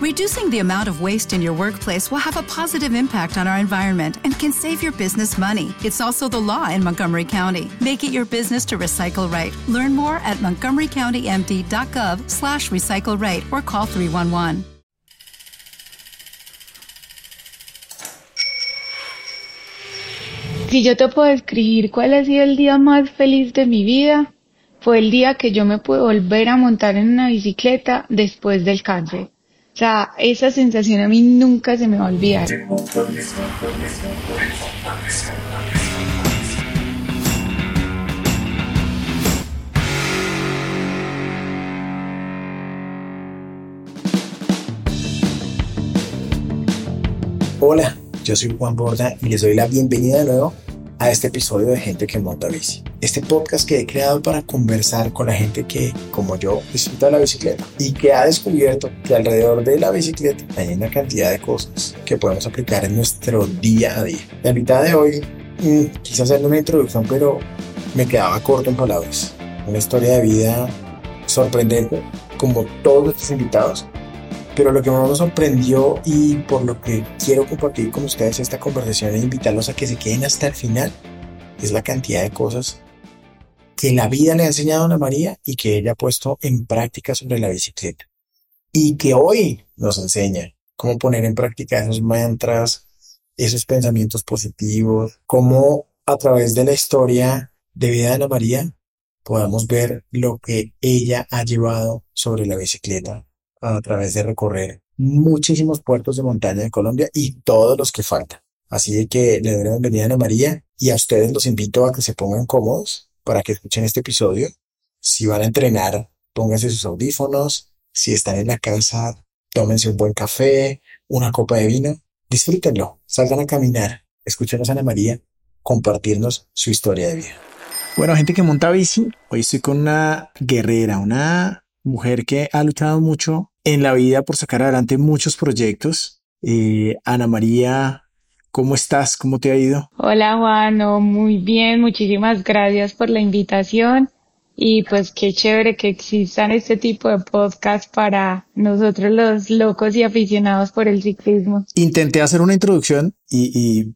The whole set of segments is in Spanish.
Reducing the amount of waste in your workplace will have a positive impact on our environment and can save your business money. It's also the law in Montgomery County. Make it your business to recycle right. Learn more at montgomerycountymd.gov slash recycle right or call 311. Si yo te puedo describir cuál ha sido el día más feliz de mi vida, fue el día que yo me pude volver a montar en una bicicleta después del cáncer. O sea, esa sensación a mí nunca se me va a olvidar. Hola, yo soy Juan Borda y les doy la bienvenida de nuevo a este episodio de Gente que Monta Bici. Este podcast que he creado para conversar con la gente que, como yo, disfruta la bicicleta y que ha descubierto que alrededor de la bicicleta hay una cantidad de cosas que podemos aplicar en nuestro día a día. La mitad de hoy mm, quise hacerle una introducción, pero me quedaba corto en palabras. Una historia de vida sorprendente, como todos nuestros invitados, pero lo que más me sorprendió y por lo que quiero compartir con ustedes esta conversación e invitarlos a que se queden hasta el final es la cantidad de cosas que la vida le ha enseñado a Ana María y que ella ha puesto en práctica sobre la bicicleta. Y que hoy nos enseña cómo poner en práctica esos mantras, esos pensamientos positivos, cómo a través de la historia de vida de Ana María podamos ver lo que ella ha llevado sobre la bicicleta a través de recorrer muchísimos puertos de montaña de Colombia y todos los que faltan. Así que le doy la bienvenida a Ana María y a ustedes los invito a que se pongan cómodos para que escuchen este episodio. Si van a entrenar, pónganse sus audífonos. Si están en la casa, tómense un buen café, una copa de vino. Disfrútenlo, salgan a caminar, escúchenos a Ana María compartirnos su historia de vida. Bueno, gente que monta bici, hoy estoy con una guerrera, una mujer que ha luchado mucho en la vida por sacar adelante muchos proyectos. Eh, Ana María, ¿cómo estás? ¿Cómo te ha ido? Hola Juan, muy bien, muchísimas gracias por la invitación y pues qué chévere que existan este tipo de podcast para nosotros los locos y aficionados por el ciclismo. Intenté hacer una introducción y,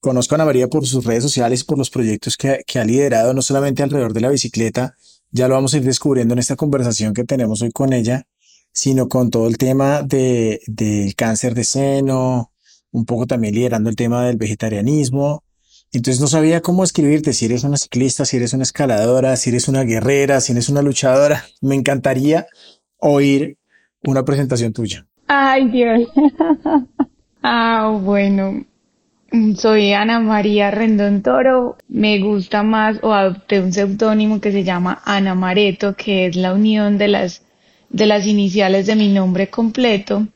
conozco a Ana María por sus redes sociales y por los proyectos que, que ha liderado, no solamente alrededor de la bicicleta, ya lo vamos a ir descubriendo en esta conversación que tenemos hoy con ella, sino con todo el tema de, del cáncer de seno, un poco también liderando el tema del vegetarianismo. Entonces no sabía cómo escribirte, si eres una ciclista, si eres una escaladora, si eres una guerrera, si eres una luchadora. Me encantaría oír una presentación tuya. Ay, Dios. ah, bueno. Soy Ana María Rendón Toro. Me gusta más o adopté un seudónimo que se llama Ana Mareto, que es la unión de las, de las iniciales de mi nombre completo.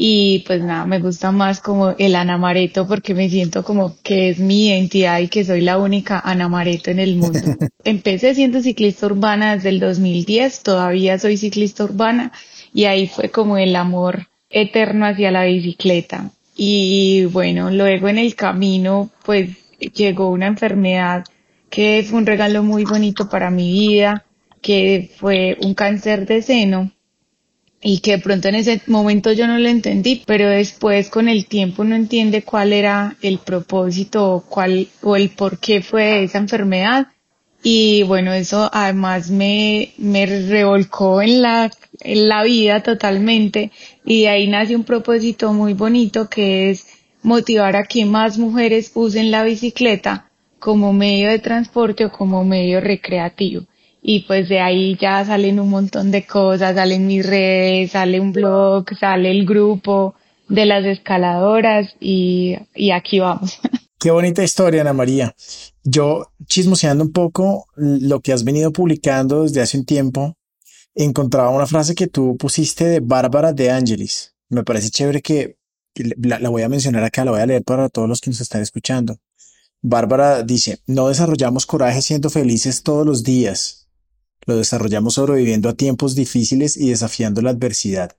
Y pues nada, me gusta más como el Ana Mareto porque me siento como que es mi identidad y que soy la única Ana Mareto en el mundo. Empecé siendo ciclista urbana desde el 2010, todavía soy ciclista urbana y ahí fue como el amor eterno hacia la bicicleta. Y bueno, luego en el camino pues llegó una enfermedad que fue un regalo muy bonito para mi vida, que fue un cáncer de seno y que de pronto en ese momento yo no lo entendí, pero después con el tiempo uno entiende cuál era el propósito cuál, o el por qué fue esa enfermedad y bueno, eso además me, me revolcó en la, en la vida totalmente y de ahí nace un propósito muy bonito que es motivar a que más mujeres usen la bicicleta como medio de transporte o como medio recreativo. Y pues de ahí ya salen un montón de cosas, salen mis redes, sale un blog, sale el grupo de las escaladoras y, y aquí vamos. Qué bonita historia, Ana María. Yo, chismoseando un poco lo que has venido publicando desde hace un tiempo, encontraba una frase que tú pusiste de Bárbara de Angelis. Me parece chévere que la, la voy a mencionar acá, la voy a leer para todos los que nos están escuchando. Bárbara dice, no desarrollamos coraje siendo felices todos los días. Lo desarrollamos sobreviviendo a tiempos difíciles y desafiando la adversidad.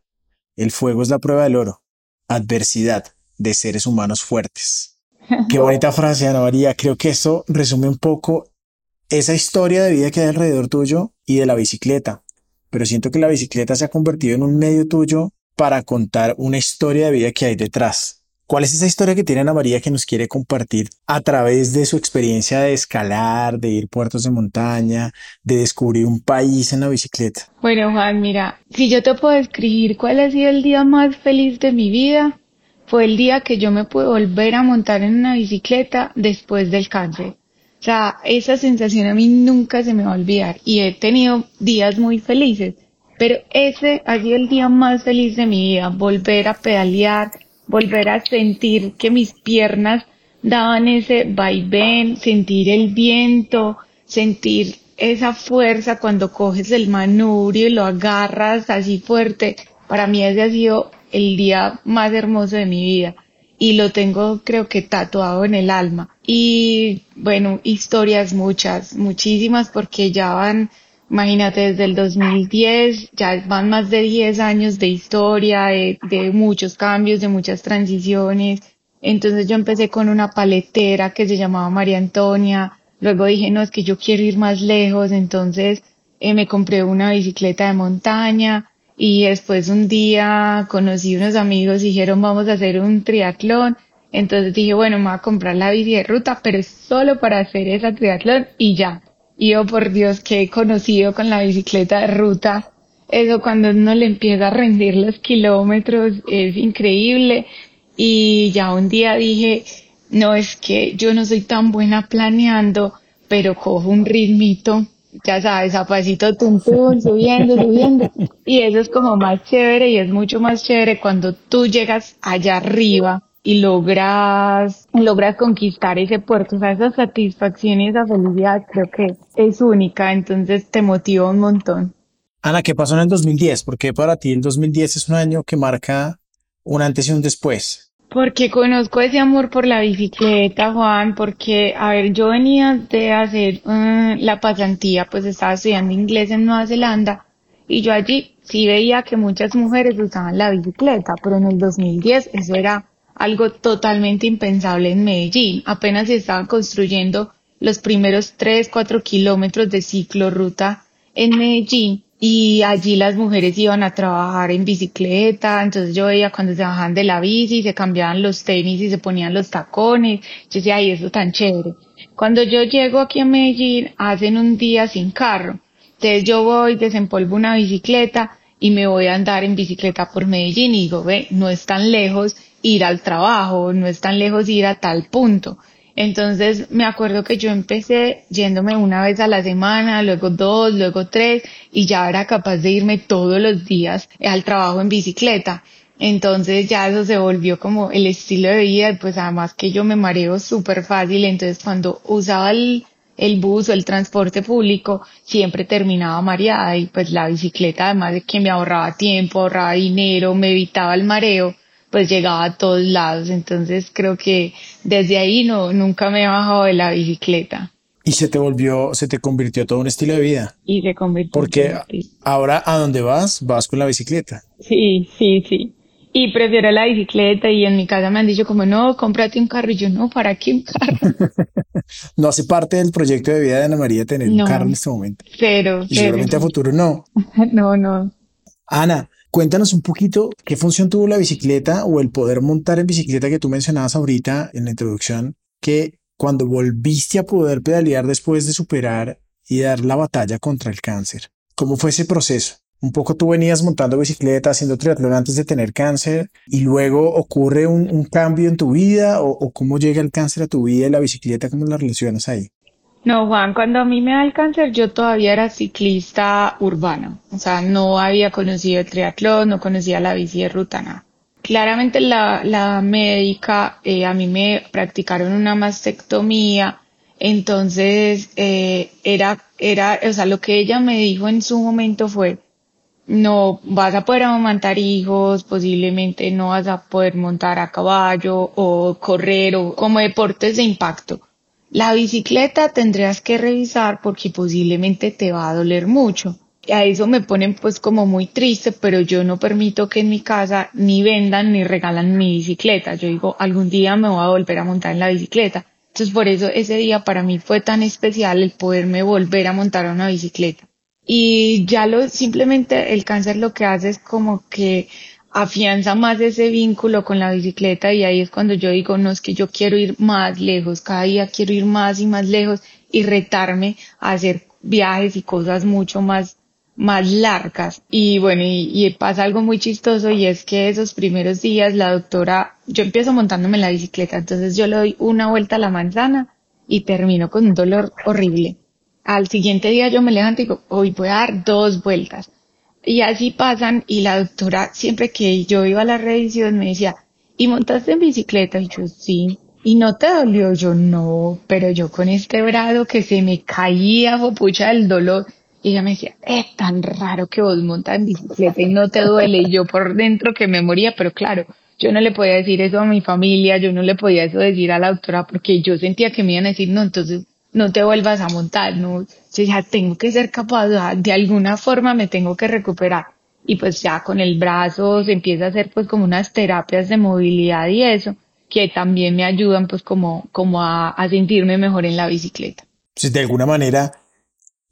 El fuego es la prueba del oro. Adversidad de seres humanos fuertes. Qué bonita frase, Ana María. Creo que esto resume un poco esa historia de vida que hay alrededor tuyo y de la bicicleta. Pero siento que la bicicleta se ha convertido en un medio tuyo para contar una historia de vida que hay detrás. ¿Cuál es esa historia que tiene Ana María que nos quiere compartir a través de su experiencia de escalar, de ir puertos de montaña, de descubrir un país en la bicicleta? Bueno, Juan, mira, si yo te puedo describir cuál ha sido el día más feliz de mi vida, fue el día que yo me pude volver a montar en una bicicleta después del cáncer. O sea, esa sensación a mí nunca se me va a olvidar y he tenido días muy felices, pero ese ha sido el día más feliz de mi vida, volver a pedalear, volver a sentir que mis piernas daban ese vaivén, sentir el viento, sentir esa fuerza cuando coges el manubrio y lo agarras así fuerte. Para mí ese ha sido el día más hermoso de mi vida y lo tengo creo que tatuado en el alma. Y bueno, historias muchas, muchísimas porque ya van Imagínate, desde el 2010 ya van más de 10 años de historia, de, muchos cambios, de muchas transiciones. Entonces yo empecé con una paletera que se llamaba María Antonia. Luego dije, no, es que yo quiero ir más lejos. Entonces eh, me compré una bicicleta de montaña y después un día conocí unos amigos y dijeron, vamos a hacer un triatlón. Entonces dije, bueno, me voy a comprar la bici de ruta, pero solo para hacer esa triatlón y ya. Y oh por Dios que he conocido con la bicicleta de ruta, eso cuando uno le empieza a rendir los kilómetros es increíble. Y ya un día dije, no es que yo no soy tan buena planeando, pero cojo un ritmito, ya sabes, a pasito tum tum, subiendo, subiendo. Y eso es como más chévere y es mucho más chévere cuando tú llegas allá arriba y logras, logras conquistar ese puerto. O sea, esa satisfacción y esa felicidad creo que es única, entonces te motiva un montón. Ana, ¿qué pasó en el 2010? Porque para ti el 2010 es un año que marca un antes y un después. Porque conozco ese amor por la bicicleta, Juan, porque, a ver, yo venía de hacer uh, la pasantía, pues estaba estudiando inglés en Nueva Zelanda y yo allí sí veía que muchas mujeres usaban la bicicleta, pero en el 2010 eso era algo totalmente impensable en Medellín. Apenas se estaban construyendo los primeros 3, 4 kilómetros de ciclorruta en Medellín y allí las mujeres iban a trabajar en bicicleta, entonces yo veía cuando se bajaban de la bici, se cambiaban los tenis y se ponían los tacones, yo decía, ay, eso tan chévere. Cuando yo llego aquí a Medellín, hacen un día sin carro, entonces yo voy, desempolvo una bicicleta y me voy a andar en bicicleta por Medellín y digo, ve, no es tan lejos ir al trabajo, no es tan lejos ir a tal punto. Entonces me acuerdo que yo empecé yéndome una vez a la semana, luego dos, luego tres y ya era capaz de irme todos los días al trabajo en bicicleta. Entonces ya eso se volvió como el estilo de vida, pues además que yo me mareo súper fácil, entonces cuando usaba el, el bus o el transporte público siempre terminaba mareada y pues la bicicleta además de que me ahorraba tiempo, ahorraba dinero, me evitaba el mareo, pues llegaba a todos lados. Entonces creo que desde ahí no, nunca me he bajado de la bicicleta. Y se te volvió, se te convirtió todo un estilo de vida. Y se convirtió. Porque ahora a dónde vas, vas con la bicicleta. Sí, sí, sí. Y prefiero la bicicleta y en mi casa me han dicho como, no, cómprate un carro. Y yo, no, ¿para qué un carro? no hace parte del proyecto de vida de Ana María tener un carro en este momento. Cero. Y seguramente a futuro no. no, no. Ana, Cuéntanos un poquito qué función tuvo la bicicleta o el poder montar en bicicleta que tú mencionabas ahorita en la introducción, que cuando volviste a poder pedalear después de superar y dar la batalla contra el cáncer. ¿Cómo fue ese proceso? Un poco tú venías montando bicicleta, haciendo triatlón antes de tener cáncer y luego ocurre un, cambio en tu vida o, o, cómo llega el cáncer a tu vida y la bicicleta, ¿cómo la relacionas ahí? No, Juan, cuando a mí me da el cáncer, yo todavía era ciclista urbana. O sea, no había conocido el triatlón, no conocía la bici de ruta, nada. Claramente la, la médica, eh, a mí me practicaron una mastectomía, entonces eh, era, era, o sea, lo que ella me dijo en su momento fue, no vas a poder amamantar hijos, posiblemente no vas a poder montar a caballo o correr o como deportes de impacto la bicicleta tendrías que revisar porque posiblemente te va a doler mucho. Y a eso me ponen pues como muy triste, pero yo no permito que en mi casa ni vendan ni regalan mi bicicleta. Yo digo, algún día me voy a volver a montar en la bicicleta. Entonces por eso ese día para mí fue tan especial el poderme volver a montar a una bicicleta. Y ya lo, simplemente el cáncer lo que hace es como que afianza más ese vínculo con la bicicleta y ahí es cuando yo digo, no es que yo quiero ir más lejos, cada día quiero ir más y más lejos y retarme a hacer viajes y cosas mucho más más largas. Y bueno, y, pasa algo muy chistoso y es que esos primeros días la doctora, yo empiezo montándome la bicicleta, entonces yo le doy una vuelta a la manzana y termino con un dolor horrible. Al siguiente día yo me levanto y digo, hoy voy a dar dos vueltas. Y así pasan y la doctora siempre que yo iba a la revisión me decía, ¿y montaste en bicicleta? Y yo sí. ¿Y no te dolió? Yo no, pero yo con este brazo que se me caía, pucha, el dolor. Y ella me decía, es tan raro que vos montas en bicicleta y no te duele. Y yo por dentro que me moría, pero claro, yo no le podía decir eso a mi familia, yo no le podía eso decir a la doctora porque yo sentía que me iban a decir, no, entonces no te vuelvas a montar, no, yo ya tengo que ser capaz, de alguna forma me tengo que recuperar. Y pues ya con el brazo se empieza a hacer pues como unas terapias de movilidad y eso, que también me ayudan pues como, como a, a sentirme mejor en la bicicleta. Si de alguna manera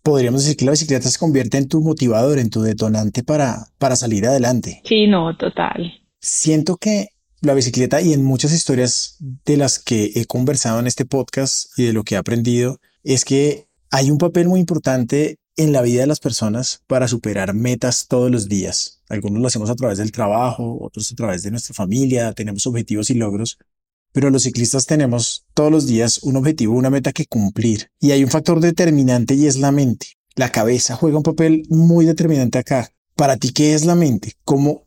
podríamos decir que la bicicleta se convierte en tu motivador, en tu detonante para, para salir adelante. Sí, no, total. Siento que la bicicleta y en muchas historias de las que he conversado en este podcast y de lo que he aprendido es que hay un papel muy importante en la vida de las personas para superar metas todos los días. Algunos lo hacemos a través del trabajo, otros a través de nuestra familia, tenemos objetivos y logros, pero los ciclistas tenemos todos los días un objetivo, una meta que cumplir. Y hay un factor determinante y es la mente. La cabeza juega un papel muy determinante acá. Para ti, ¿qué es la mente? ¿Cómo,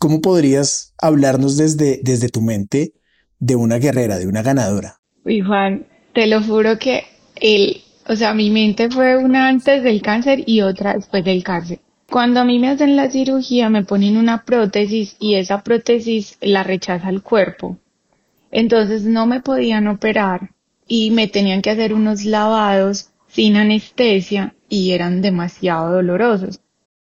cómo podrías hablarnos desde, desde tu mente de una guerrera, de una ganadora? Uy, Juan, te lo juro que el, o sea, mi mente fue una antes del cáncer y otra después del cáncer. Cuando a mí me hacen la cirugía me ponen una prótesis y esa prótesis la rechaza el cuerpo. Entonces no me podían operar y me tenían que hacer unos lavados sin anestesia y eran demasiado dolorosos.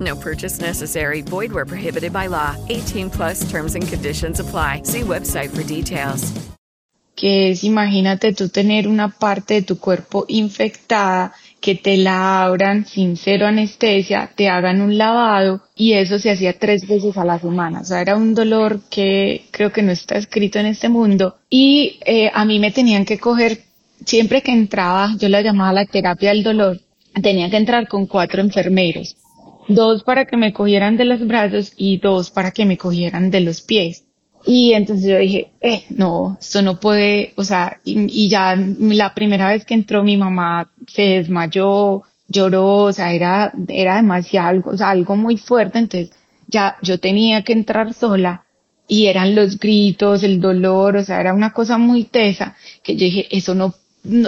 No purchase necessary. Void where prohibited by law. 18 plus terms and conditions apply. See website for details. Que es, imagínate tú tener una parte de tu cuerpo infectada, que te la abran sin cero anestesia, te hagan un lavado y eso se hacía tres veces a la semana. O sea, era un dolor que creo que no está escrito en este mundo. Y eh, a mí me tenían que coger siempre que entraba, yo la llamaba la terapia del dolor, tenía que entrar con cuatro enfermeros, dos para que me cogieran de los brazos y dos para que me cogieran de los pies. Y entonces yo dije, eh, no, esto no puede, o sea, y, ya la primera vez que entró mi mamá se desmayó, lloró, o sea, era, era demasiado, o sea, algo muy fuerte, entonces ya yo tenía que entrar sola y eran los gritos, el dolor, o sea, era una cosa muy tesa que yo dije, eso no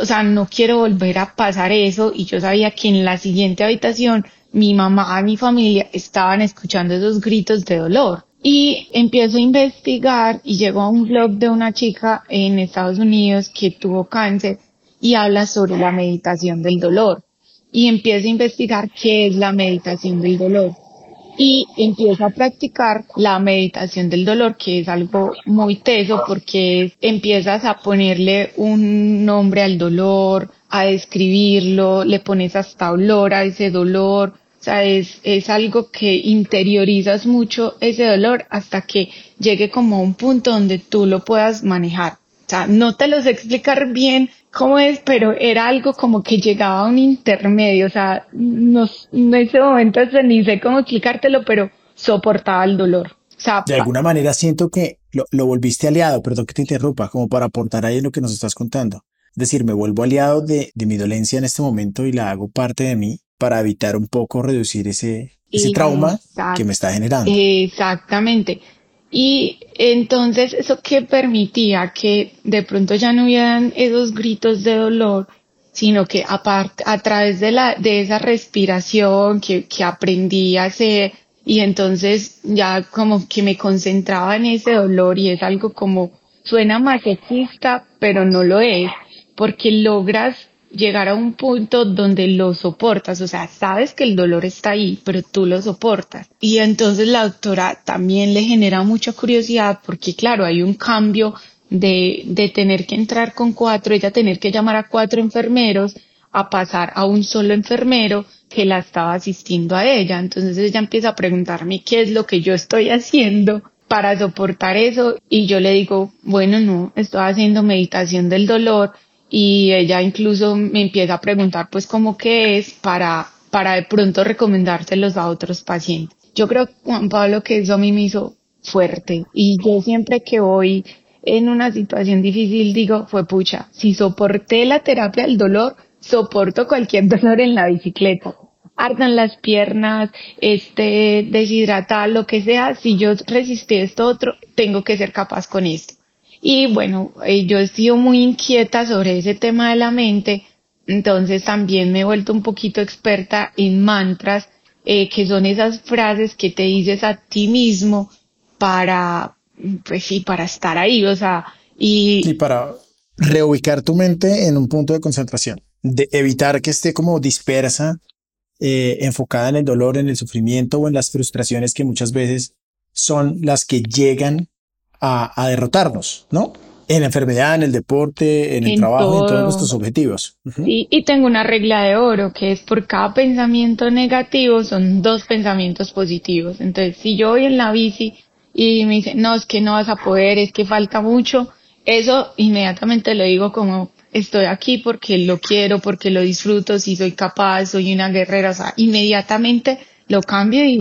o sea, no quiero volver a pasar eso y yo sabía que en la siguiente habitación mi mamá y mi familia estaban escuchando esos gritos de dolor. Y empiezo a investigar y llego a un blog de una chica en Estados Unidos que tuvo cáncer y habla sobre la meditación del dolor. Y empiezo a investigar qué es la meditación del dolor y empiezo a practicar la meditación del dolor, que es algo muy teso porque empiezas a ponerle un nombre al dolor, a describirlo, le pones hasta olor a ese dolor, o sea, es, es algo que interiorizas mucho ese dolor hasta que llegue como a un punto donde tú lo puedas manejar. O sea, no te los explicar bien cómo es, pero era algo como que llegaba a un intermedio, o sea, no, en ese momento ni sé cómo explicártelo, pero soportaba el dolor. de alguna manera siento que lo, lo, volviste aliado, perdón que te interrumpa, como para aportar ahí en lo que nos estás contando. Es decir, me vuelvo aliado de, de mi dolencia en este momento y la hago parte de mí para evitar un poco reducir ese, ese trauma que me está generando. Exactamente. Y entonces eso que permitía que de pronto ya no hubieran esos gritos de dolor, sino que aparte, a través de la, de esa respiración que, que aprendí a hacer, y entonces ya como que me concentraba en ese dolor y es algo como, suena masoquista, pero no lo es. porque logras llegar a un punto donde lo soportas, o sea, sabes que el dolor está ahí, pero tú lo soportas. Y entonces la doctora también le genera mucha curiosidad porque claro, hay un cambio de, de tener que entrar con cuatro, ella tener que llamar a cuatro enfermeros a pasar a un solo enfermero que la estaba asistiendo a ella. Entonces ella empieza a preguntarme qué es lo que yo estoy haciendo para soportar eso y yo le digo, bueno, no, estoy haciendo meditación del dolor y ella incluso me empieza a preguntar pues cómo que es para, para de pronto recomendárselos a otros pacientes. Yo creo, Juan Pablo, que eso a mí me hizo fuerte y yo siempre que voy en una situación difícil digo, fue pucha, si soporté la terapia del dolor, soporto cualquier dolor en la bicicleta. Ardan las piernas, este, deshidratar, lo que sea, si yo resistí esto otro, tengo que ser capaz con esto. Y bueno, eh, yo he sido muy inquieta sobre ese tema de la mente, entonces también me he vuelto un poquito experta en mantras, eh, que son esas frases que te dices a ti mismo para, pues sí, para estar ahí, o sea, y... Y para reubicar tu mente en un punto de concentración, de evitar que esté como dispersa, eh, enfocada en el dolor, en el sufrimiento o en las frustraciones que muchas veces son las que llegan a, derrotarnos, ¿no? En la enfermedad, en el deporte, en el trabajo, en todos nuestros objetivos. y tengo una regla de oro que es por cada pensamiento negativo son dos pensamientos positivos. Entonces, si yo voy en la bici y me dicen, no, es que no vas a poder, es que falta mucho, eso inmediatamente lo digo como estoy aquí porque lo quiero, porque lo disfruto, si soy capaz, soy una guerrera, o sea, inmediatamente lo cambio y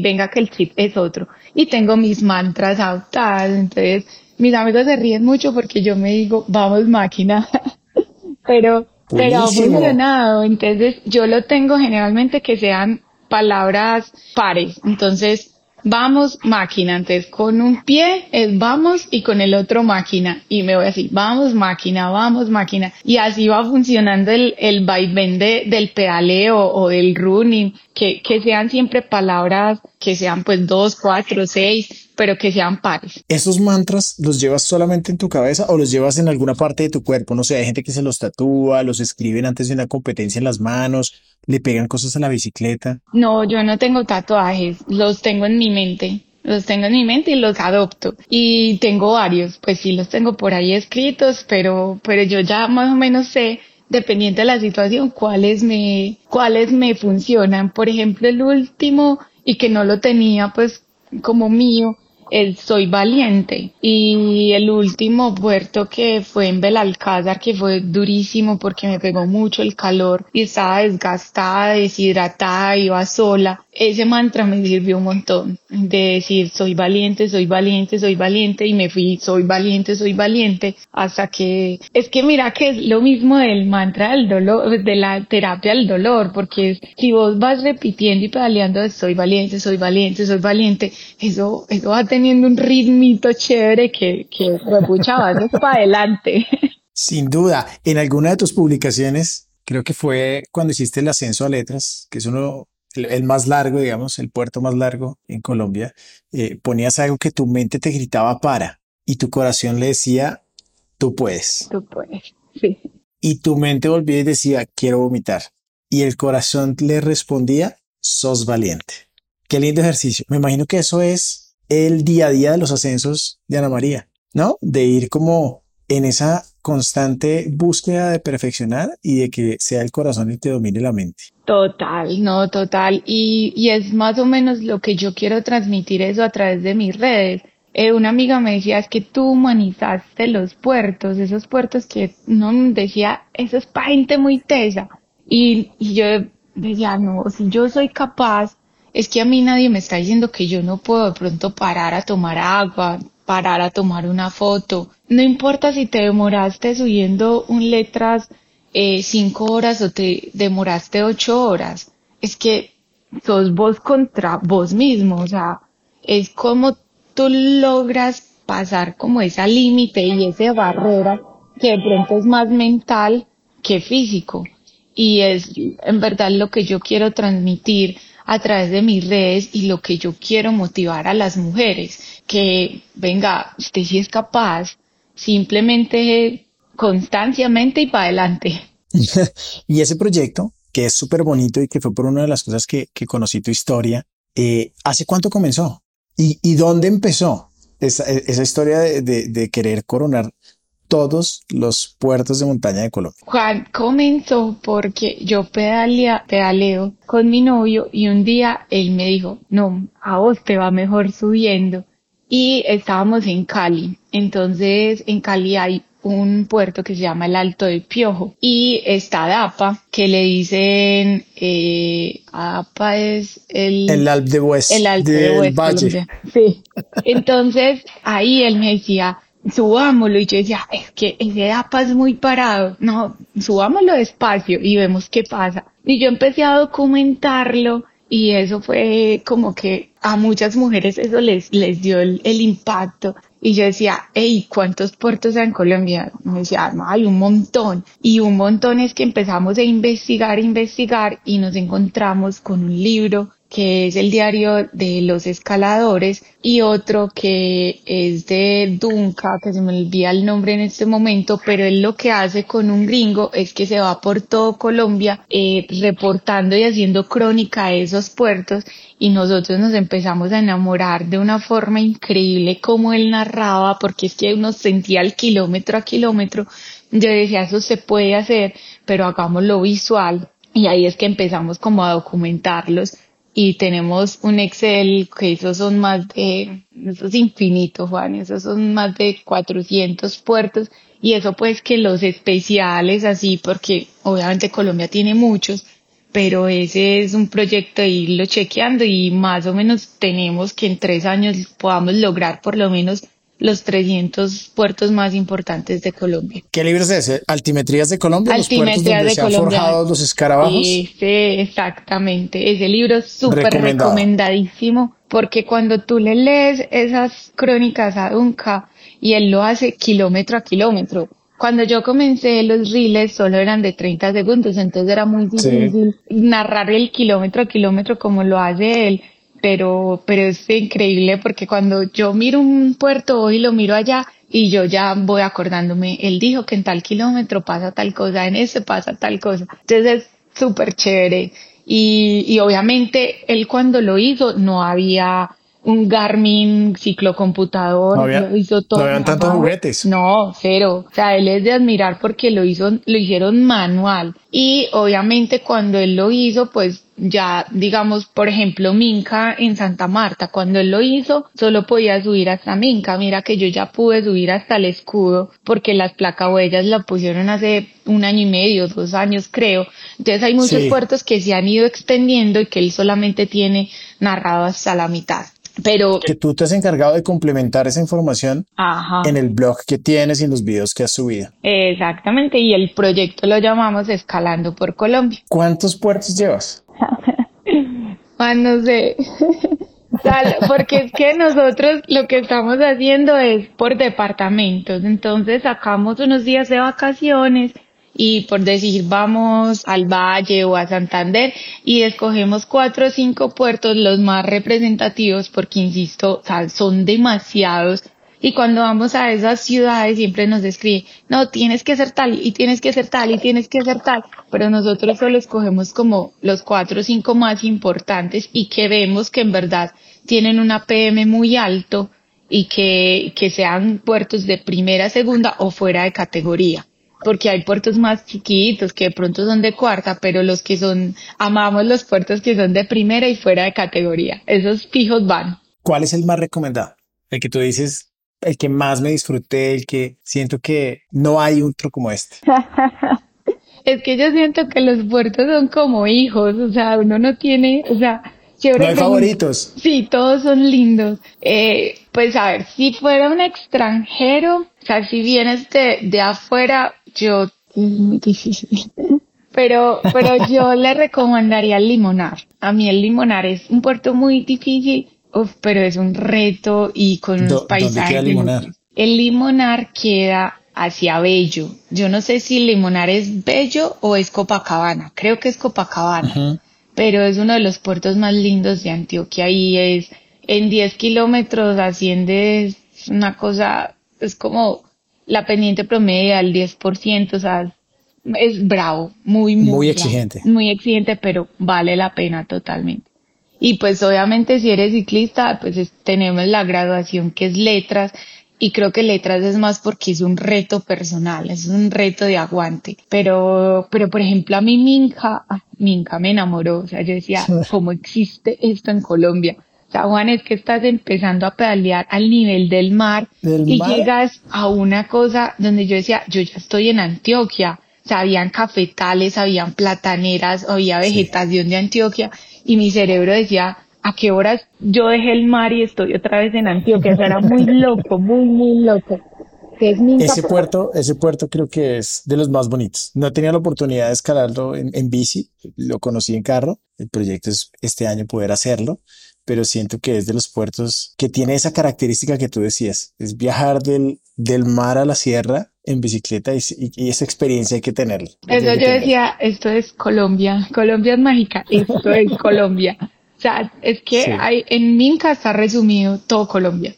venga que el chip es otro. Y tengo mis mantras adoptados, entonces mis amigos se ríen mucho porque yo me digo, vamos máquina, pero, pero ha funcionado, entonces yo lo tengo generalmente que sean palabras pares, entonces vamos máquina, entonces con un pie es vamos y con el otro máquina y me voy así, vamos máquina, vamos máquina y así va funcionando el, el vaivén de, del pedaleo o del running, que, que sean siempre palabras que sean pues dos, cuatro, seis, pero que sean pares. ¿Esos mantras los llevas solamente en tu cabeza o los llevas en alguna parte de tu cuerpo? No sé, hay gente que se los tatúa, los escriben antes de una competencia en las manos, le pegan cosas a la bicicleta. No, yo no tengo tatuajes, los tengo en mi mente. Los tengo en mi mente y los adopto. Y tengo varios, pues sí los tengo por ahí escritos, pero, pero yo ya más o menos sé dependiendo de la situación, cuáles me, cuáles me funcionan. Por ejemplo, el último, y que no lo tenía pues como mío, el Soy Valiente. Y el último puerto que fue en Belalcázar que fue durísimo porque me pegó mucho el calor y estaba desgastada, deshidratada, iba sola ese mantra me sirvió un montón de decir soy valiente, soy valiente, soy valiente y me fui soy valiente, soy valiente hasta que es que mira que es lo mismo del mantra del dolor, de la terapia del dolor, porque si vos vas repitiendo y pedaleando soy valiente, soy valiente, soy valiente, eso, eso va teniendo un ritmito chévere que, que repucha vas para adelante. Sin duda, en alguna de tus publicaciones, creo que fue cuando hiciste el ascenso a letras, que es uno el, más largo, digamos, el puerto más largo en Colombia, eh, ponías algo que tu mente te gritaba para y tu corazón le decía, tú puedes. Tú puedes, sí. Y tu mente volvía y decía, quiero vomitar. Y el corazón le respondía, sos valiente. Qué lindo ejercicio. Me imagino que eso es el día a día de los ascensos de Ana María, ¿no? De ir como en esa constante búsqueda de perfeccionar y de que sea el corazón el que domine la mente. Total, no, total. Y, es más o menos lo que yo quiero transmitir eso a través de mis redes. Eh, una amiga me decía, es que tú humanizaste los puertos, esos puertos que uno decía, eso es gente muy tesa. Y, y yo decía, no, si yo soy capaz, es que a mí nadie me está diciendo que yo no puedo de pronto parar a tomar agua, parar a tomar una foto. No importa si te demoraste subiendo un letras eh, cinco horas o te demoraste ocho horas. Es que sos vos contra vos mismo. O sea, es como tú logras pasar como esa límite y esa barrera que de pronto es más mental que físico. Y es en verdad lo que yo quiero transmitir a través de mis redes y lo que yo quiero motivar a las mujeres que venga, usted sí es capaz, simplemente constanciamente y para adelante. y ese proyecto, que es súper bonito y que fue por una de las cosas que, que conocí tu historia, eh, ¿hace cuánto comenzó? ¿Y, y dónde empezó esa, esa historia de, de, de querer coronar todos los puertos de montaña de Colombia? Juan comenzó porque yo pedalea, pedaleo con mi novio y un día él me dijo, no, a vos te va mejor subiendo. Y estábamos en Cali. Entonces en Cali hay un puerto que se llama el Alto del Piojo y está Dapa que le dicen eh, Dapa es el el Alp de West el Alto de West Valle. sí entonces ahí él me decía subámoslo y yo decía es que ese Dapa es muy parado no subámoslo despacio y vemos qué pasa y yo empecé a documentarlo y eso fue como que a muchas mujeres eso les, les dio el, impacto. Y yo decía, hey, ¿cuántos puertos hay en Colombia? Me decía, hay un montón. Y un montón es que empezamos a investigar, investigar y nos encontramos con un libro que es el diario de los escaladores y otro que es de Dunca, que se me olvida el nombre en este momento, pero él lo que hace con un gringo es que se va por todo Colombia eh, reportando y haciendo crónica de esos puertos y nosotros nos empezamos a enamorar de una forma increíble como él narraba, porque es que uno sentía el kilómetro a kilómetro, yo decía, eso se puede hacer, pero hagámoslo visual. Y ahí es que empezamos como a documentarlos y tenemos un Excel que esos son más de, eso es infinito, Juan, esos son más de 400 puertos y eso pues que los especiales así, porque obviamente Colombia tiene muchos, pero ese es un proyecto de irlo chequeando y más o menos tenemos que en tres años podamos lograr por lo menos los 300 puertos más importantes de Colombia. ¿Qué libro es ese? ¿Altimetrías de Colombia? Altimetrías ¿Los puertos donde de se Colombia. han forjado los escarabajos? Ese, exactamente. Ese libro es súper recomendadísimo porque cuando tú le lees esas crónicas a Dunca y él lo hace kilómetro a kilómetro. Cuando yo comencé los reels solo eran de 30 segundos, entonces era muy Sí. difícil narrar el kilómetro a kilómetro como lo hace él pero, pero es increíble porque cuando yo miro un puerto hoy lo miro allá y yo ya voy acordándome, él dijo que en tal kilómetro pasa tal cosa, en ese pasa tal cosa. Entonces es súper chévere. Y, y obviamente él cuando lo hizo no había un Garmin ciclocomputador, No había- lo hizo todo. no habían tantos juguetes. No, cero. O sea, él es de admirar porque lo hizo, lo hicieron manual. Y obviamente cuando él lo hizo, pues ya, digamos, por ejemplo, Minca en Santa Marta, cuando él lo hizo, solo podía subir hasta Minca. Mira que yo ya pude subir hasta el escudo porque las placahuellas la pusieron hace un año y medio, dos años creo. Entonces hay muchos Sí. puertos que se han ido extendiendo y que él solamente tiene narrado hasta la mitad. Pero, Que tú te has encargado de complementar esa información ajá. en el blog que tienes y en los videos que has subido. Exactamente, y el proyecto lo llamamos Escalando por Colombia. ¿Cuántos puertos llevas? Ah, no sé. Porque es que nosotros lo que estamos haciendo es por departamentos. Entonces sacamos unos días de vacaciones y por decir vamos al Valle o a Santander y escogemos cuatro o cinco puertos los más representativos porque insisto, son demasiados y cuando vamos a esas ciudades siempre nos escribe, no, tienes que ser tal y tienes que ser tal y tienes que ser tal, pero nosotros solo escogemos como los cuatro o cinco más importantes y que vemos que en verdad tienen una PM muy alto y que, que sean puertos de primera, segunda o fuera de categoría. Porque hay puertos más chiquitos que de pronto son de cuarta, pero los que son, amamos los puertos que son de primera y fuera de categoría. Esos fijos van. ¿Cuál es el más recomendado? El que tú dices, el que más me disfruté, el que siento que no hay otro como este. Es que yo siento que los puertos son como hijos, o sea, uno no tiene, o sea, No hay favoritos. Sí, todos son lindos. Eh, pues a ver, si fuera un extranjero, o sea, si vienes de, de afuera, yo, es muy difícil. Pero, pero yo le recomendaría el Limonar. A mí el Limonar es un puerto muy difícil, uf, pero es un reto y con unos Do- ¿dónde paisajes. queda Limonar? El Limonar queda hacia Bello. Yo no sé si Limonar es Bello o es Copacabana. Creo que es Copacabana pero es uno de los puertos más lindos de Antioquia y es en 10 kilómetros asciendes una cosa, es como la pendiente promedio al 10%, o sea, es bravo, muy, muy, Muy bravo, exigente. muy exigente, pero vale la pena totalmente. Y pues obviamente si eres ciclista, pues es- tenemos la graduación que es letras y creo que letras es más porque es un reto personal, es un reto de aguante. Pero, pero por ejemplo a mí Minja, ah, Minja me enamoró, o sea, yo decía, ¿cómo existe esto en Colombia? O sea, Juan, es que estás empezando a pedalear al nivel del mar ¿Del y mar? llegas a una cosa donde yo decía, yo ya estoy en Antioquia. O sea, habían cafetales, habían plataneras, había vegetación de Antioquia y mi cerebro decía, ¿a qué horas yo dejé el mar y estoy otra vez en Antioquia? O sea, era muy loco, muy, muy loco. Es Ese puerto, ese puerto creo que es de los más bonitos. No tenido la oportunidad de escalarlo en, en bici, lo conocí en carro. El proyecto es este año poder hacerlo, pero siento que es de los puertos que tiene esa característica que tú decías, es viajar del, del mar a la sierra en bicicleta y, y- y esa experiencia hay que tenerla. Eso yo decía, esto es Colombia, Colombia es mágica, esto es Colombia. O sea, es que Sí. hay, en Minca está resumido todo Colombia.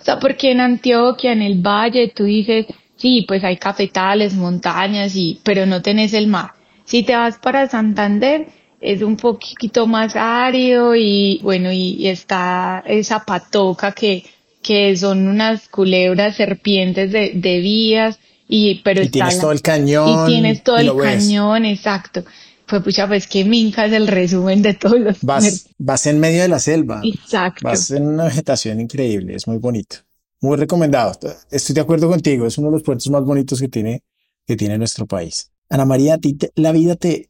O sea, porque en Antioquia, en el valle, tú dices, sí, pues hay cafetales, montañas, y, pero no tenés el mar. Si te vas para Santander, es un poquito más árido y bueno, y, y está esa patoca que, que son unas culebras serpientes de, de vías, y, pero Y está tienes la- todo el cañón. y tienes todo y el ves. cañón, exacto. Fue pucha, pues que Minca es el resumen de todos los. Vas, vas en medio de la selva. Exacto. Vas en una vegetación increíble, es muy bonito. Muy recomendado. Estoy de acuerdo contigo, es uno de los puertos más bonitos que tiene, que tiene nuestro país. Ana María, a ti te- la vida te,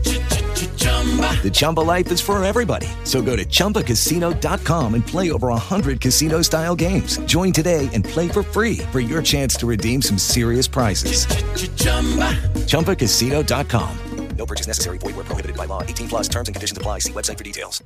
The Chumba life is for everybody. So go to ChumbaCasino.com and play over 100 casino style games. Join today and play for free for your chance to redeem some serious prizes. ChumbaCasino.com. No purchase necessary. Void where prohibited by law. 18 plus terms and conditions apply. See website for details.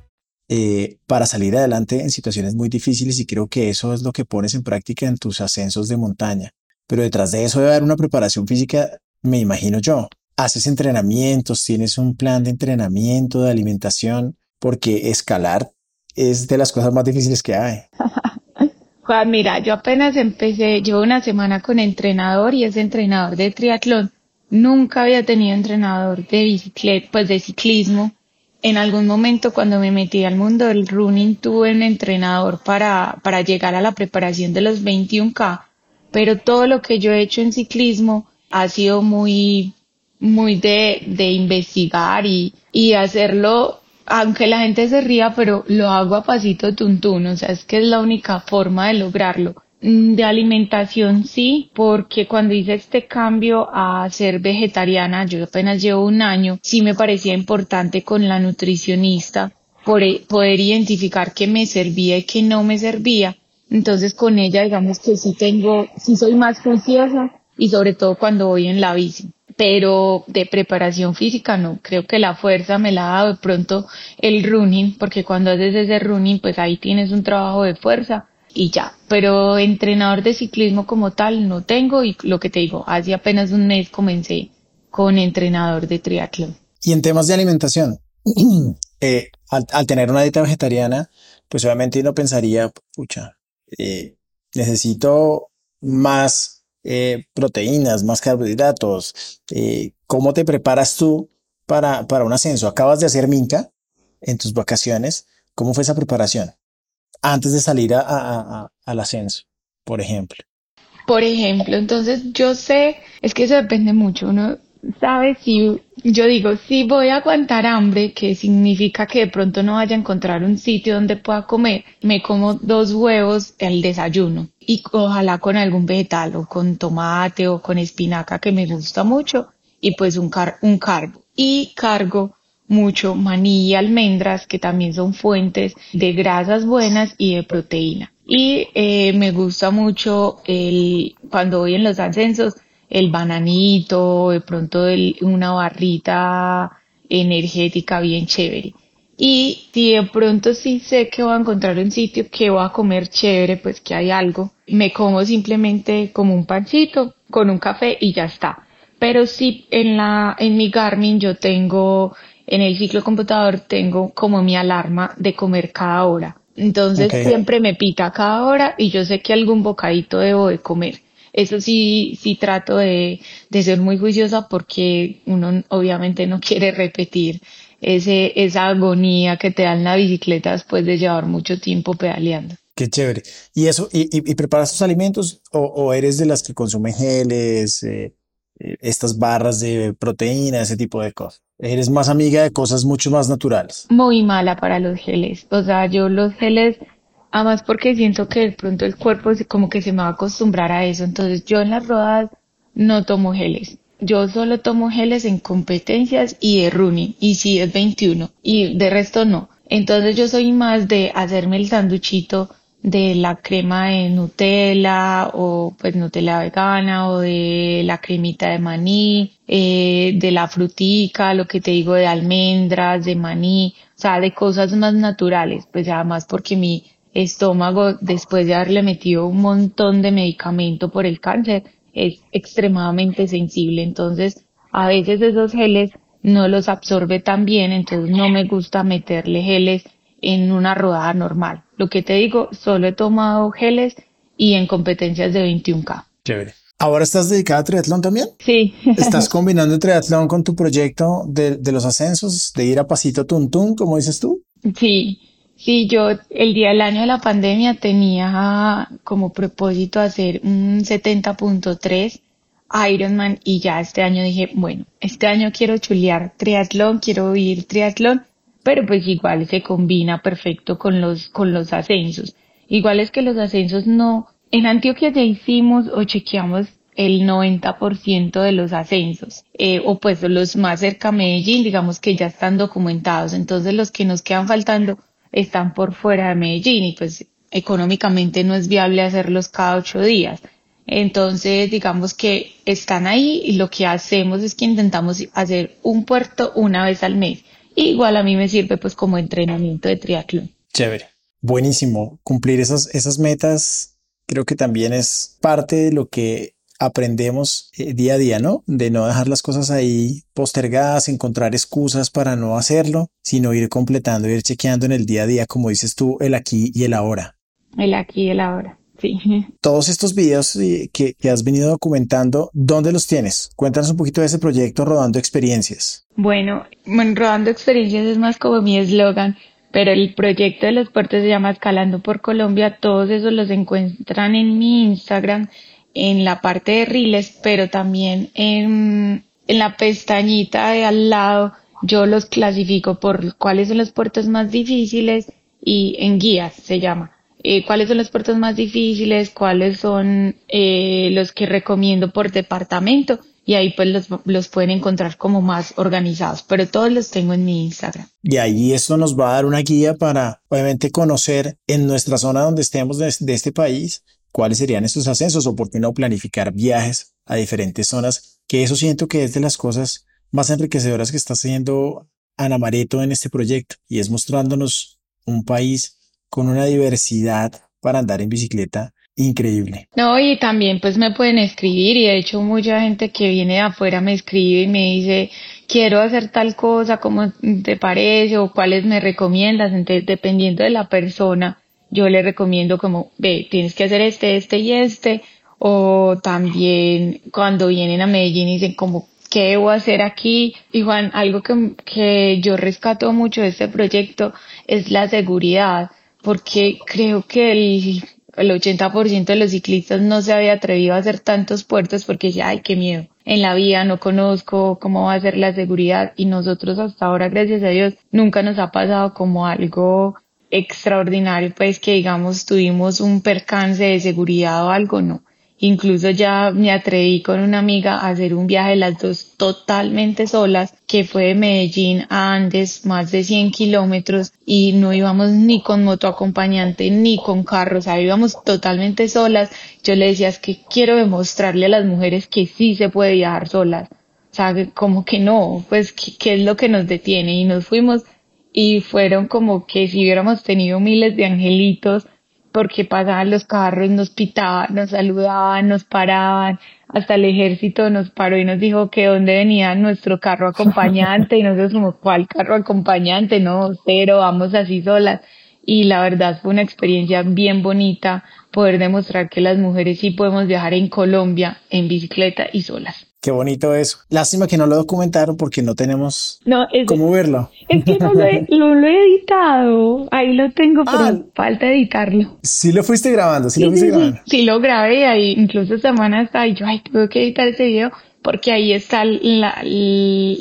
eh, para salir adelante en situaciones muy difíciles y creo que eso es lo que pones en práctica en tus ascensos de montaña. Pero detrás de eso debe haber una preparación física, me imagino yo. Haces entrenamientos, tienes un plan de entrenamiento, de alimentación, porque escalar es de las cosas más difíciles que hay. Juan, mira, yo apenas empecé, llevo una semana con entrenador y es entrenador de triatlón. Nunca había tenido entrenador de bicicleta, pues de ciclismo. En algún momento cuando me metí al mundo del running tuve un entrenador para, para llegar a la preparación de los 21K, pero todo lo que yo he hecho en ciclismo ha sido muy, muy de, de investigar y, y hacerlo, aunque la gente se ría, pero lo hago a pasito tuntún, o sea, es que es la única forma de lograrlo. Mm, De alimentación sí, porque cuando hice este cambio a ser vegetariana, yo apenas llevo un año, sí me parecía importante con la nutricionista por e- poder identificar qué me servía y qué no me servía. Entonces con ella digamos que sí tengo, sí soy más juiciosa y sobre todo cuando voy en la bici. Pero de preparación física no, creo que la fuerza me la ha dado de pronto el running, porque cuando haces ese running pues ahí tienes un trabajo de fuerza y ya. Pero entrenador de ciclismo como tal no tengo y lo que te digo, hace apenas un mes comencé con entrenador de triatlón. Y en temas de alimentación, eh, al, al tener una dieta vegetariana, pues obviamente uno pensaría, pucha, eh, necesito más eh, proteínas, más carbohidratos. Eh, ¿cómo te preparas tú para, para un ascenso? Acabas de hacer Minca en tus vacaciones. ¿Cómo fue esa preparación? Antes de salir a, al ascenso, por ejemplo. Por ejemplo, entonces yo sé, es que eso depende mucho, uno sabes, si yo digo, si voy a aguantar hambre, que significa que de pronto no vaya a encontrar un sitio donde pueda comer, me como dos huevos al desayuno y ojalá con algún vegetal o con tomate o con espinaca que me gusta mucho y pues un, car un carbo. Y cargo mucho maní y almendras que también son fuentes de grasas buenas y de proteína. Y eh, me gusta mucho el, cuando voy en los ascensos, el bananito, de pronto el, una barrita energética bien chévere. Y si de pronto sí sé que voy a encontrar un sitio que voy a comer chévere, pues que hay algo, me como simplemente como un pancito con un café y ya está. Pero sí en la, en mi Garmin yo tengo, en el ciclo computador tengo como mi alarma de comer cada hora. Entonces siempre me pita cada hora y yo sé que algún bocadito debo de comer. Eso sí, sí trato de, de ser muy juiciosa porque uno obviamente no quiere repetir ese, esa agonía que te da en la bicicleta después de llevar mucho tiempo pedaleando. Qué chévere. ¿Y eso, y, y, preparas tus alimentos o, o, eres de las que consumen geles, eh, eh, estas barras de proteína, ese tipo de cosas? ¿Eres más amiga de cosas mucho más naturales? Muy mala para los geles. O sea, yo los geles Además porque siento que de pronto el cuerpo como que se me va a acostumbrar a eso. Entonces yo en las rodadas no tomo geles. Yo solo tomo geles en competencias y de running. Y si es 21. Y de resto no. Entonces yo soy más de hacerme el sanduchito de la crema de Nutella o pues Nutella vegana o de la cremita de maní, eh, de la frutica, lo que te digo de almendras, de maní, o sea, de cosas más naturales, pues además porque mi estómago, después de haberle metido un montón de medicamento por el cáncer, es extremadamente sensible. Entonces, a veces esos geles no los absorbe tan bien, entonces no me gusta meterle geles en una rodada normal. Lo que te digo, solo he tomado geles y en competencias de 21K. Chévere. ¿Ahora estás dedicada a triatlón también? Sí. ¿Estás combinando el triatlón con tu proyecto de, de los ascensos, de ir a pasito tuntún, como dices tú? Sí, Sí, yo el día del año de la pandemia tenía como propósito hacer un 70.3 Ironman y ya este año dije, bueno, este año quiero chulear triatlón, quiero ir triatlón, pero pues igual se combina perfecto con los, con los ascensos. Igual es que los ascensos no, en Antioquia ya hicimos o chequeamos el 90% de los ascensos, eh, o pues los más cerca a Medellín, digamos que ya están documentados. Entonces los que nos quedan faltando están por fuera de Medellín y pues económicamente no es viable hacerlos cada ocho días. Entonces, digamos que están ahí y lo que hacemos es que intentamos hacer un puerto una vez al mes. igual a mí me sirve pues como entrenamiento de triatlón. Chévere. Buenísimo. Cumplir esas, esas metas creo que también es parte de lo que aprendemos eh, día a día, ¿no? De no dejar las cosas ahí postergadas, encontrar excusas para no hacerlo, sino ir completando, ir chequeando en el día a día, como dices tú, el aquí y el ahora. El aquí y el ahora. Sí. Todos estos videos eh, que, que, has venido documentando, ¿dónde los tienes? Cuéntanos un poquito de ese proyecto Rodando Experiencias. Bueno, Rodando Experiencias es más como mi eslogan, pero el proyecto de los puertos se llama Escalando por Colombia. Todos esos los encuentran en mi Instagram en la parte de riles, pero también en, en la pestañita de al lado yo los clasifico por cuáles son los puertos más difíciles y en guías se llama. Eh, cuáles son los puertos más difíciles, cuáles son eh, los que recomiendo por departamento y ahí pues los, los, pueden encontrar como más organizados, pero todos los tengo en mi Instagram. Y ahí esto nos va a dar una guía para obviamente conocer en nuestra zona donde estemos de, de este país cuáles serían estos ascensos o por qué no planificar viajes a diferentes zonas, que eso siento que es de las cosas más enriquecedoras que está haciendo Ana Mareto en este proyecto y es mostrándonos un país con una diversidad para andar en bicicleta increíble. No, y también pues me pueden escribir y de hecho mucha gente que viene de afuera me escribe y me dice quiero hacer tal cosa, ¿cómo te parece? o cuáles me recomiendas, entonces dependiendo de la persona yo le recomiendo como, ve, tienes que hacer este, este y este, o también cuando vienen a Medellín y dicen como, ¿qué debo hacer aquí? Y Juan, algo que, que yo rescato mucho de este proyecto es la seguridad, porque creo que el, el 80% de los ciclistas no se había atrevido a hacer tantos puertos porque ya, ay, qué miedo. en la vía, no conozco cómo va a ser la seguridad y nosotros hasta ahora, gracias a Dios, nunca nos ha pasado como algo extraordinario, pues que digamos tuvimos un percance de seguridad o algo, no. Incluso ya me atreví con una amiga a hacer un viaje las dos totalmente solas, que fue de Medellín a Andes, más de 100 kilómetros, y no íbamos ni con moto acompañante ni con carro, o sea, íbamos totalmente solas. Yo le decía, es que quiero demostrarle a las mujeres que sí se puede viajar solas. O sea, como que no, pues, ¿qué, es lo que nos detiene? Y nos fuimos y fueron como que si hubiéramos tenido miles de angelitos porque pasaban los carros, nos pitaban, nos saludaban, nos paraban, hasta el ejército nos paró y nos dijo que dónde venía nuestro carro acompañante y nosotros como, ¿cuál carro acompañante? No, cero, vamos así solas. Y la verdad fue una experiencia bien bonita poder demostrar que las mujeres sí podemos viajar en Colombia en bicicleta y solas. Qué bonito eso. Lástima que no lo documentaron porque no tenemos cómo verlo. Es que no lo, he, editado. Ahí lo tengo, pero ah. falta editarlo. Sí lo fuiste grabando, sí, lo fuiste grabando. Sí, lo grabé ahí, incluso semanas ahí yo, ay, tuve que editar ese video porque ahí está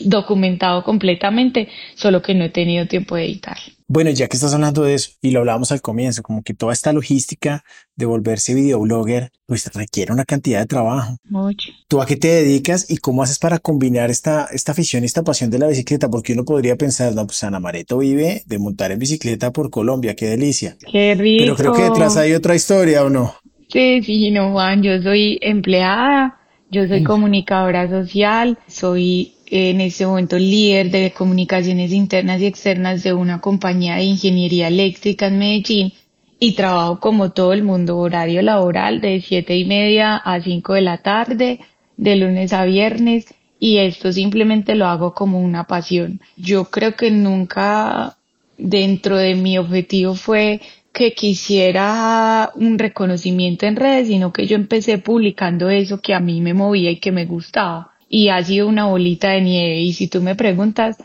documentado completamente, solo que no he tenido tiempo de editarlo. Bueno, ya que estás hablando de eso, y lo hablábamos al comienzo, como que toda esta logística de volverse videoblogger, pues requiere una cantidad de trabajo. Mucho. ¿Tú a qué te dedicas y cómo haces para combinar esta, esta afición y esta pasión de la bicicleta? Porque uno podría pensar, no, pues Ana Mareto vive de montar en bicicleta por Colombia, qué delicia. Qué rico. Pero creo que detrás hay otra historia, ¿o no? Sí, sí, no, Juan, yo soy empleada, yo soy comunicadora social, soy en este momento líder de comunicaciones internas y externas de una compañía de ingeniería eléctrica en Medellín y trabajo como todo el mundo horario laboral de siete y media a cinco de la tarde, de lunes a viernes y esto simplemente lo hago como una pasión. Yo creo que nunca dentro de mi objetivo fue que quisiera un reconocimiento en redes, sino que yo empecé publicando eso que a mí me movía y que me gustaba y ha sido una bolita de nieve. Y si tú me preguntas,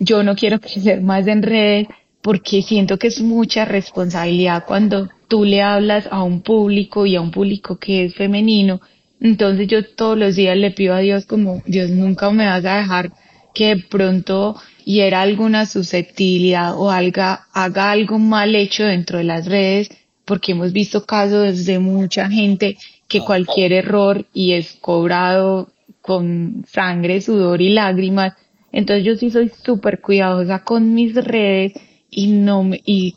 yo no quiero crecer más en redes porque siento que es mucha responsabilidad cuando tú le hablas a un público y a un público que es femenino. Entonces yo todos los días le pido a Dios como, Dios nunca me vas a dejar que pronto hiera alguna susceptibilidad o haga, haga algo mal hecho dentro de las redes, porque hemos visto casos de mucha gente que cualquier error y es cobrado con sangre, sudor y lágrimas. Entonces yo sí soy súper cuidadosa con mis redes y no me, y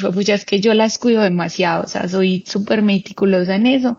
pues ya es que yo las cuido demasiado, o sea, soy súper meticulosa en eso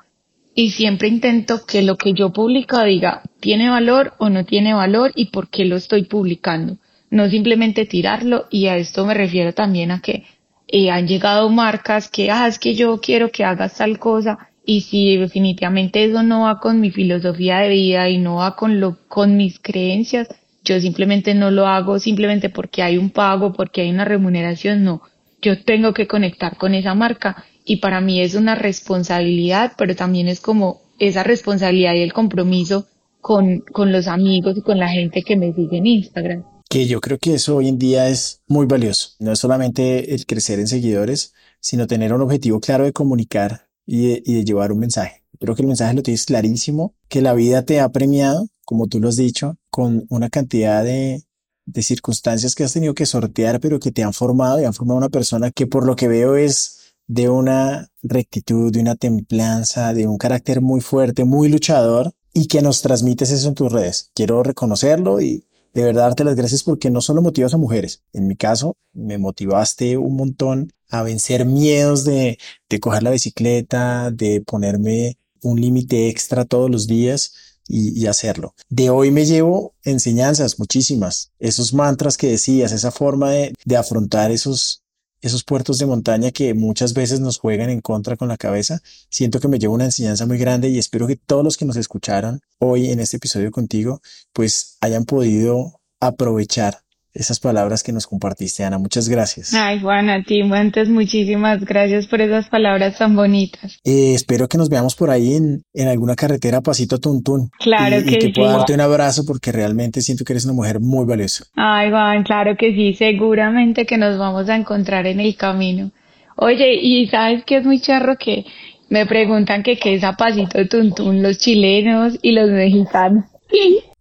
y siempre intento que lo que yo publico diga tiene valor o no tiene valor y por qué lo estoy publicando, no simplemente tirarlo y a esto me refiero también a que eh, han llegado marcas que, ah, es que yo quiero que hagas tal cosa y si definitivamente eso no va con mi filosofía de vida y no va con lo, con mis creencias, yo simplemente no lo hago simplemente porque hay un pago, porque hay una remuneración, no. Yo tengo que conectar con esa marca y para mí es una responsabilidad, pero también es como esa responsabilidad y el compromiso con, con los amigos y con la gente que me sigue en Instagram. Que yo creo que eso hoy en día es muy valioso. No es solamente el crecer en seguidores, sino tener un objetivo claro de comunicar y de, llevar un mensaje. Creo que el mensaje lo tienes clarísimo, que la vida te ha premiado, como tú lo has dicho, con una cantidad de, de circunstancias que has tenido que sortear, pero que te han formado y han formado una persona que por lo que veo es de una rectitud, de una templanza, de un carácter muy fuerte, muy luchador y que nos transmites eso en tus redes. Quiero reconocerlo y de verdad darte las gracias porque no solo motivas a mujeres, en mi caso me motivaste un montón a vencer miedos de, de coger la bicicleta, de ponerme un límite extra todos los días y, hacerlo. De hoy me llevo enseñanzas muchísimas, esos mantras que decías, esa forma de, de afrontar esos, esos puertos de montaña que muchas veces nos juegan en contra con la cabeza. Siento que me llevo una enseñanza muy grande y espero que todos los que nos escucharon hoy en este episodio contigo, pues hayan podido aprovechar esas palabras que nos compartiste, Ana. Muchas gracias. Ay, Juan, a ti, antes muchísimas gracias por esas palabras tan bonitas. Eh, espero que nos veamos por ahí en, en alguna carretera pasito tuntún. Claro que, y que sí. pueda darte un abrazo porque realmente siento que eres una mujer muy valiosa. Ay, Juan, claro que sí. Seguramente que nos vamos a encontrar en el camino. Oye, y sabes que es muy charro que me preguntan que qué es a pasito tuntún los chilenos y los mexicanos.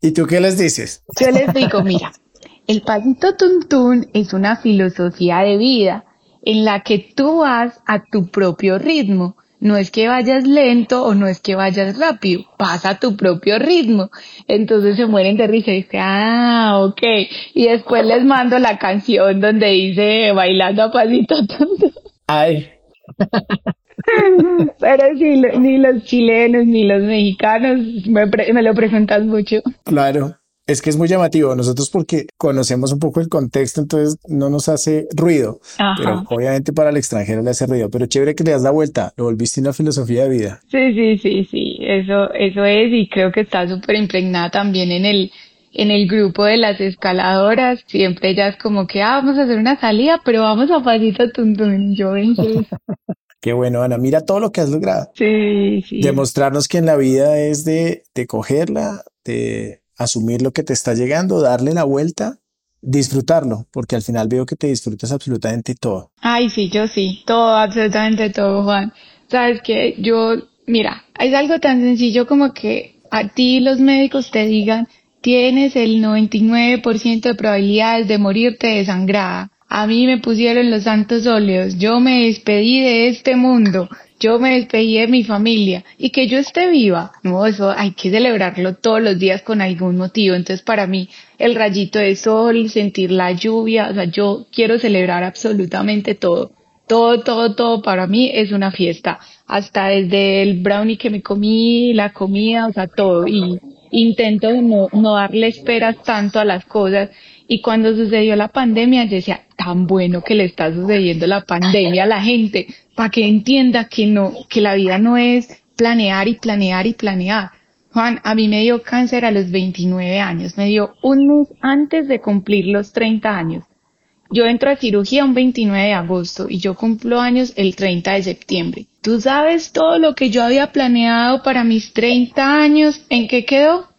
¿Y tú qué les dices? Yo les digo, mira, el pasito tuntún es una filosofía de vida en la que tú vas a tu propio ritmo. No es que vayas lento o no es que vayas rápido, vas a tu propio ritmo. Entonces se mueren de risa y dicen, ah, ok. Y después les mando la canción donde dice bailando a pasito tuntún. Ay. Pero sí, ni los chilenos ni los mexicanos me, me lo presentan mucho. Claro. Es que es muy llamativo. Nosotros porque conocemos un poco el contexto, entonces no nos hace ruido. Ajá. Pero obviamente para el extranjero le hace ruido. Pero chévere que le das la vuelta. Lo volviste una filosofía de vida. Sí, sí, sí, sí. Eso, eso es y creo que está súper impregnada también en el, en el grupo de las escaladoras. Siempre ellas como que, ah, vamos a hacer una salida, pero vamos a pasito tuntún. Yo ven Qué bueno, Ana. Mira todo lo que has logrado. Sí, sí. Demostrarnos que en la vida es de, de cogerla, de asumir lo que te está llegando, darle la vuelta, disfrutarlo, porque al final veo que te disfrutas absolutamente todo. Ay, sí, yo sí, todo, absolutamente todo, Juan. Sabes que yo, mira, es algo tan sencillo como que a ti los médicos te digan, tienes el 99% de probabilidades de morirte desangrada. A mí me pusieron los santos óleos, yo me despedí de este mundo, yo me despedí de mi familia y que yo esté viva. No, eso hay que celebrarlo todos los días con algún motivo. Entonces, para mí, el rayito de sol, sentir la lluvia, o sea, yo quiero celebrar absolutamente todo. Todo, todo, todo para mí es una fiesta. Hasta desde el brownie que me comí, la comida, o sea, todo. Y intento no, no darle esperas tanto a las cosas. Y cuando sucedió la pandemia, yo decía, tan bueno que le está sucediendo la pandemia a la gente, para que entienda que no, que la vida no es planear y planear y planear. Juan, a mí me dio cáncer a los 29 años, me dio un mes antes de cumplir los 30 años. Yo entro a cirugía un 29 de agosto y yo cumplo años el 30 de septiembre. ¿Tú sabes todo lo que yo había planeado para mis 30 años? ¿En qué quedó?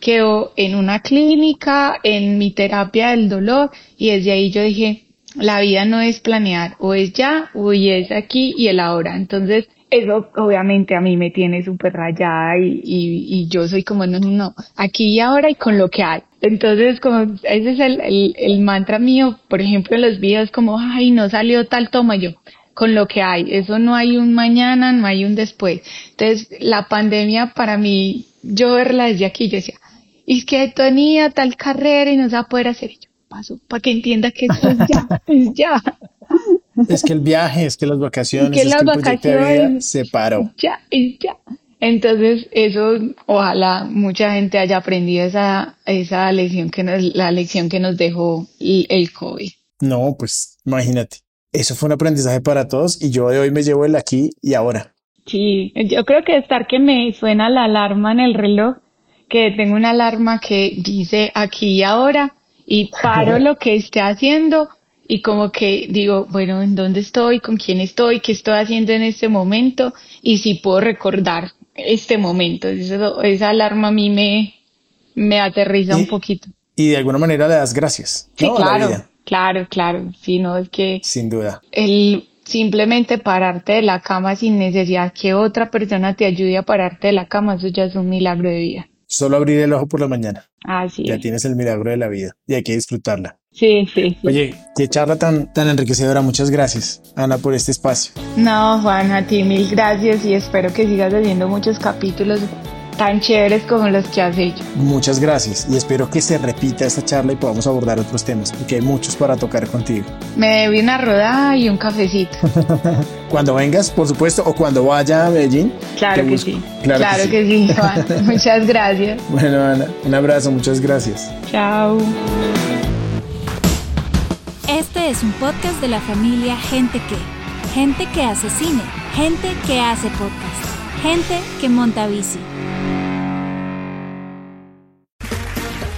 Quedó en una clínica, en mi terapia del dolor y desde ahí yo dije, la vida no es planear, o es ya, o es aquí y el ahora. Entonces, eso obviamente a mí me tiene súper rayada y, y, y, yo soy como, no, no, no, aquí y ahora y con lo que hay. Entonces, como ese es el, el, el mantra mío, por ejemplo, en los videos, como, ay, no salió tal toma yo con lo que hay. Eso no hay un mañana, no hay un después. Entonces, la pandemia para mí, yo verla desde aquí, yo decía, es que tenía tal carrera y no se va a poder hacer ello. Paso, para que entienda que esto es ya, es ya. Es que el viaje, es que las vacaciones, que es las que el proyecto de vida se paró. Ya, es ya. Entonces, eso, ojalá mucha gente haya aprendido esa, esa lección que nos, la lección que nos dejó el, el COVID. No, pues imagínate. Eso fue un aprendizaje para todos y yo de hoy me llevo el aquí y ahora. Sí, yo creo que estar que me suena la alarma en el reloj, que tengo una alarma que dice aquí y ahora y paro lo que esté haciendo y como que digo, bueno, ¿en dónde estoy? ¿Con quién estoy? ¿Qué estoy haciendo en este momento? Y si puedo recordar este momento. Eso, esa alarma a mí me, me aterriza un poquito. Y de alguna manera le das gracias. Claro, claro, claro. Sí, no, es que sin duda. el simplemente pararte de la cama sin necesidad que otra persona te ayude a pararte de la cama, eso ya es un milagro de vida. Solo abrir el ojo por la mañana. Así Ya es. tienes el milagro de la vida y hay que disfrutarla. Sí, sí, sí. Oye, qué charla tan, tan enriquecedora. Muchas gracias, Ana, por este espacio. No, Juan, a ti mil gracias y espero que sigas haciendo muchos capítulos tan chéveres como los que has hecho. Muchas gracias y espero que se repita esta charla y podamos abordar otros temas, porque hay muchos para tocar contigo. Me debí una rodada y un cafecito. Cuando vengas, por supuesto, o cuando vaya a Medellín. Claro que busco. sí. Claro, Claro que que sí. sí, Juan. Muchas gracias. Bueno, Ana, un abrazo, muchas gracias. Chao. Este es un podcast de la familia Gente que. Gente que hace cine, gente que hace podcast, gente que monta bici.